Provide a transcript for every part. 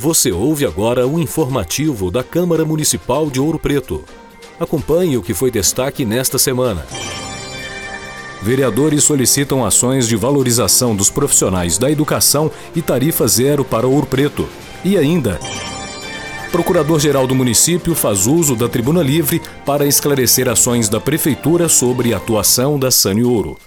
Você ouve agora o informativo da Câmara Municipal de Ouro Preto. Acompanhe o que foi destaque nesta semana. Vereadores solicitam ações de valorização dos profissionais da educação e tarifa zero para Ouro Preto. E ainda, Procurador-Geral do município faz uso da tribuna livre para esclarecer ações da Prefeitura sobre a atuação da Sani Ouro.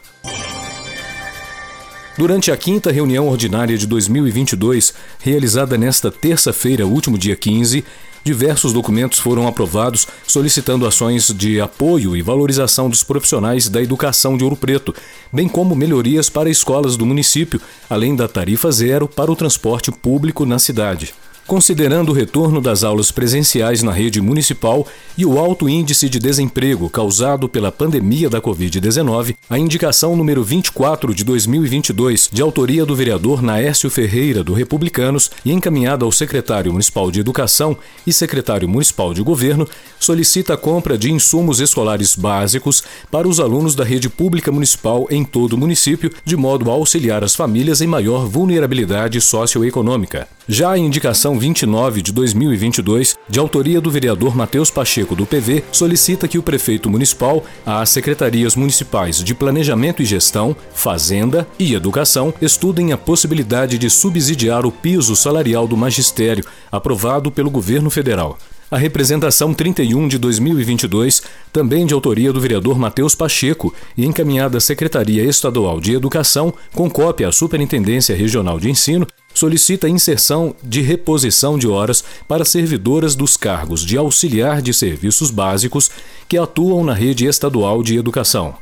Durante a quinta reunião ordinária de 2022, realizada nesta terça-feira, último dia 15, diversos documentos foram aprovados solicitando ações de apoio e valorização dos profissionais da educação de Ouro Preto, bem como melhorias para escolas do município, além da tarifa zero para o transporte público na cidade. Considerando o retorno das aulas presenciais na rede municipal e o alto índice de desemprego causado pela pandemia da Covid-19, a indicação número 24 de 2022, de autoria do vereador Naércio Ferreira, do Republicanos, e encaminhada ao secretário municipal de Educação e secretário municipal de Governo, solicita a compra de insumos escolares básicos para os alunos da rede pública municipal em todo o município, de modo a auxiliar as famílias em maior vulnerabilidade socioeconômica. Já a indicação 29 de 2022, de autoria do vereador Matheus Pacheco do PV, solicita que o prefeito municipal, as secretarias municipais de Planejamento e Gestão, Fazenda e Educação estudem a possibilidade de subsidiar o piso salarial do magistério, aprovado pelo governo federal. A representação 31 de 2022, também de autoria do vereador Matheus Pacheco e encaminhada à Secretaria Estadual de Educação, com cópia à Superintendência Regional de Ensino, solicita inserção de reposição de horas para servidoras dos cargos de auxiliar de serviços básicos que atuam na rede estadual de educação.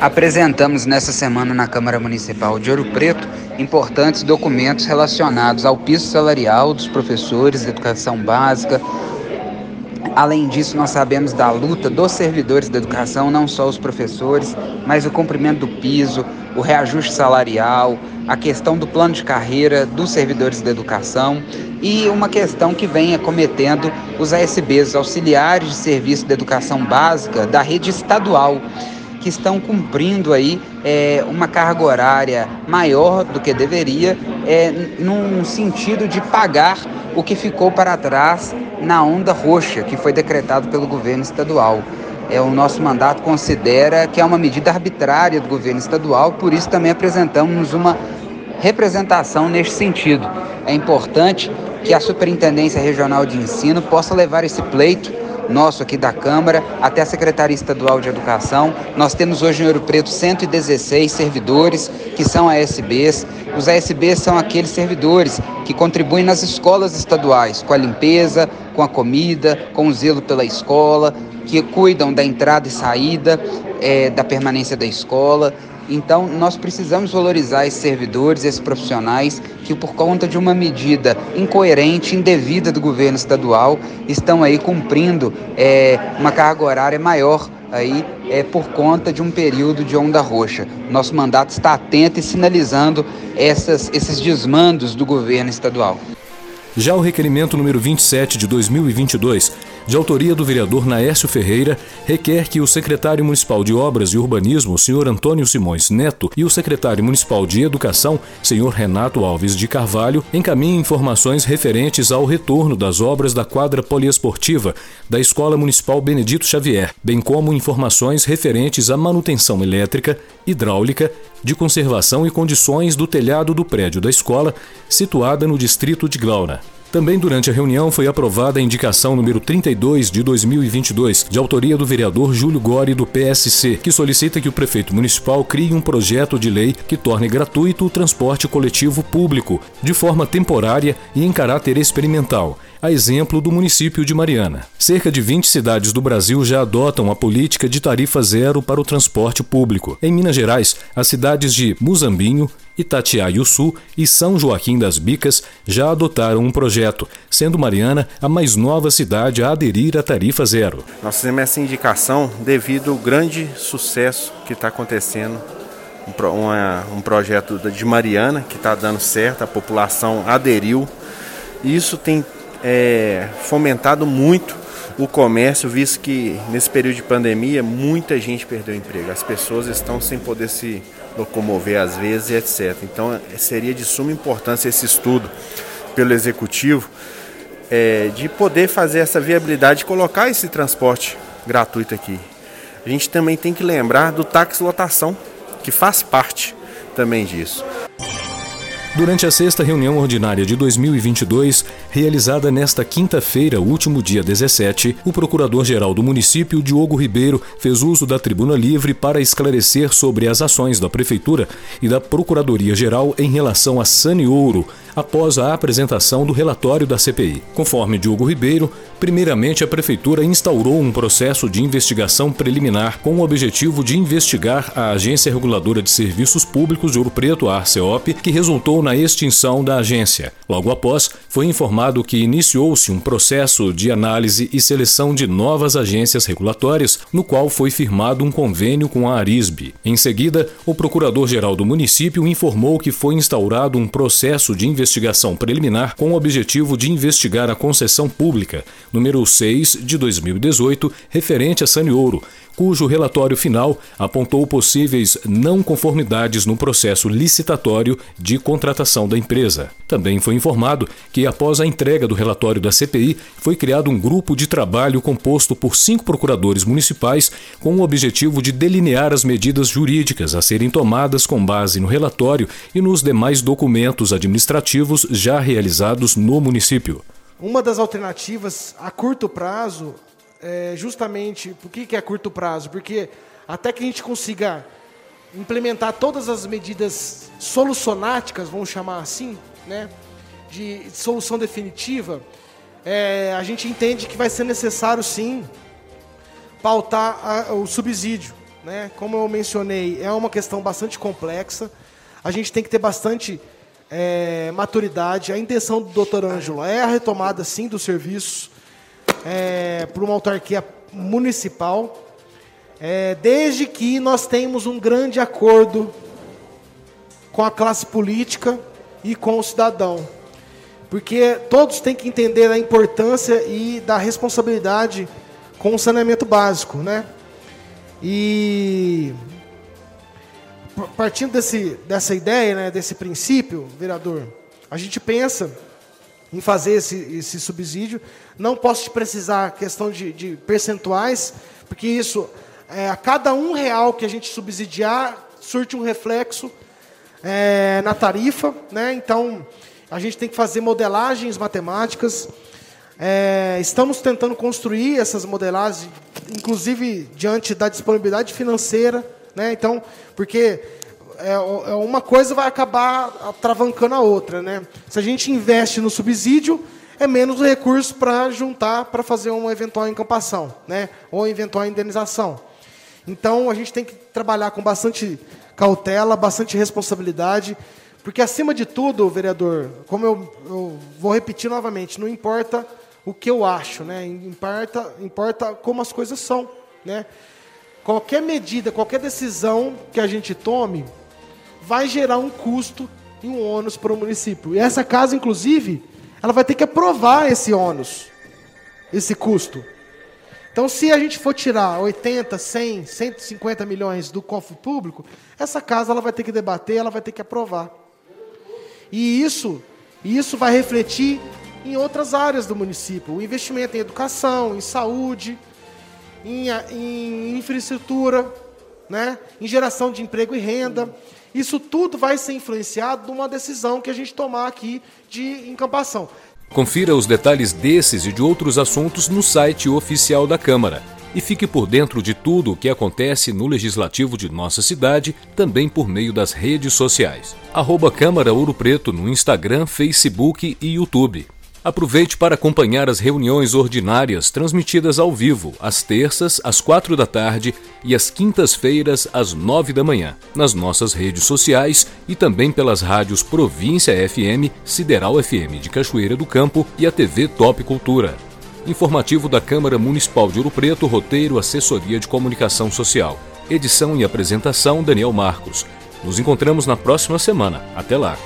Apresentamos nessa semana na Câmara Municipal de Ouro Preto importantes documentos relacionados ao piso salarial dos professores de educação básica, Além disso, nós sabemos da luta dos servidores da educação, não só os professores, mas o cumprimento do piso, o reajuste salarial, a questão do plano de carreira dos servidores da educação e uma questão que vem acometendo os ASBs, auxiliares de serviço de educação básica da rede estadual que estão cumprindo aí é, uma carga horária maior do que deveria, é, num sentido de pagar o que ficou para trás na onda roxa que foi decretado pelo governo estadual. É, o nosso mandato considera que é uma medida arbitrária do governo estadual, por isso também apresentamos uma representação neste sentido. É importante que a Superintendência Regional de Ensino possa levar esse pleito nosso aqui da Câmara até a Secretaria Estadual de Educação. Nós temos hoje em Ouro Preto 116 servidores que são ASBs. Os ASBs são aqueles servidores que contribuem nas escolas estaduais com a limpeza, com a comida, com o zelo pela escola, que cuidam da entrada e saída, é, da permanência da escola. Então, nós precisamos valorizar esses servidores, esses profissionais que, por conta de uma medida incoerente, indevida do governo estadual, estão aí cumprindo é, uma carga horária maior aí é por conta de um período de onda roxa. Nosso mandato está atento e sinalizando essas, esses desmandos do governo estadual. Já o requerimento número 27 de 2022, de autoria do vereador Naércio Ferreira, requer que o secretário municipal de Obras e Urbanismo, senhor Antônio Simões Neto, e o secretário municipal de Educação, senhor Renato Alves de Carvalho, encaminhem informações referentes ao retorno das obras da quadra poliesportiva da Escola Municipal Benedito Xavier, bem como informações referentes à manutenção elétrica, hidráulica, de conservação e condições do telhado do prédio da escola, situada no distrito de Glauna. Também durante a reunião foi aprovada a indicação número 32 de 2022, de autoria do vereador Júlio Gori do PSC, que solicita que o prefeito municipal crie um projeto de lei que torne gratuito o transporte coletivo público, de forma temporária e em caráter experimental a exemplo do município de Mariana. Cerca de 20 cidades do Brasil já adotam a política de tarifa zero para o transporte público. Em Minas Gerais, as cidades de Muzambinho, Itatiaia-Sul e São Joaquim das Bicas já adotaram um projeto, sendo Mariana a mais nova cidade a aderir à tarifa zero. Nós fizemos essa indicação devido ao grande sucesso que está acontecendo um, um projeto de Mariana que está dando certo, a população aderiu. Isso tem é, fomentado muito o comércio, visto que nesse período de pandemia muita gente perdeu emprego. As pessoas estão sem poder se locomover às vezes, etc. Então seria de suma importância esse estudo pelo executivo é, de poder fazer essa viabilidade, colocar esse transporte gratuito aqui. A gente também tem que lembrar do táxi lotação, que faz parte também disso. Durante a sexta reunião ordinária de 2022, realizada nesta quinta-feira, último dia 17, o procurador-geral do município, Diogo Ribeiro, fez uso da tribuna livre para esclarecer sobre as ações da prefeitura e da Procuradoria-Geral em relação a Ouro, após a apresentação do relatório da CPI. Conforme Diogo Ribeiro, primeiramente a Prefeitura instaurou um processo de investigação preliminar com o objetivo de investigar a Agência Reguladora de Serviços Públicos de Ouro Preto, a Arceop, que resultou na extinção da agência. Logo após, foi informado que iniciou-se um processo de análise e seleção de novas agências regulatórias, no qual foi firmado um convênio com a Arisb. Em seguida, o procurador-geral do município informou que foi instaurado um processo de investigação investigação preliminar com o objetivo de investigar a concessão pública número 6 de 2018, referente a Saniouro, cujo relatório final apontou possíveis não conformidades no processo licitatório de contratação da empresa. Também foi informado que, após a entrega do relatório da CPI, foi criado um grupo de trabalho composto por cinco procuradores municipais com o objetivo de delinear as medidas jurídicas a serem tomadas com base no relatório e nos demais documentos administrativos já realizados no município. Uma das alternativas a curto prazo é, justamente, por que, que é curto prazo? Porque até que a gente consiga implementar todas as medidas solucionáticas, vamos chamar assim, né, de solução definitiva, é, a gente entende que vai ser necessário sim pautar a, o subsídio. Né? Como eu mencionei, é uma questão bastante complexa. A gente tem que ter bastante é, maturidade. A intenção do doutor Ângelo é a retomada sim dos serviços é, para uma autarquia municipal, é, desde que nós tenhamos um grande acordo com a classe política e com o cidadão. Porque todos têm que entender a importância e da responsabilidade com o saneamento básico, né? E partindo desse, dessa ideia, né, desse princípio, vereador, a gente pensa em fazer esse, esse subsídio. Não posso te precisar questão de, de percentuais, porque isso, é, a cada um real que a gente subsidiar, surte um reflexo é, na tarifa. Né? Então, a gente tem que fazer modelagens matemáticas. É, estamos tentando construir essas modelagens, inclusive diante da disponibilidade financeira. Né? Então, porque é, é, uma coisa vai acabar travancando a outra. Né? Se a gente investe no subsídio, é menos recurso para juntar para fazer uma eventual encampação, né? ou eventual indenização. Então, a gente tem que trabalhar com bastante cautela, bastante responsabilidade, porque, acima de tudo, vereador, como eu, eu vou repetir novamente, não importa o que eu acho, né? importa, importa como as coisas são. Né? Qualquer medida, qualquer decisão que a gente tome, vai gerar um custo e um ônus para o município. E essa casa, inclusive, ela vai ter que aprovar esse ônus, esse custo. Então, se a gente for tirar 80, 100, 150 milhões do cofre público, essa casa ela vai ter que debater, ela vai ter que aprovar. E isso, isso vai refletir em outras áreas do município, o investimento em educação, em saúde, em, em infraestrutura, né, em geração de emprego e renda. Isso tudo vai ser influenciado numa decisão que a gente tomar aqui de encampação. Confira os detalhes desses e de outros assuntos no site oficial da Câmara. E fique por dentro de tudo o que acontece no Legislativo de nossa cidade, também por meio das redes sociais. Arroba Câmara Ouro Preto no Instagram, Facebook e YouTube. Aproveite para acompanhar as reuniões ordinárias transmitidas ao vivo, às terças, às quatro da tarde e às quintas-feiras, às nove da manhã, nas nossas redes sociais e também pelas rádios Província FM, Sideral FM de Cachoeira do Campo e a TV Top Cultura. Informativo da Câmara Municipal de Ouro Preto, roteiro Assessoria de Comunicação Social. Edição e apresentação Daniel Marcos. Nos encontramos na próxima semana. Até lá!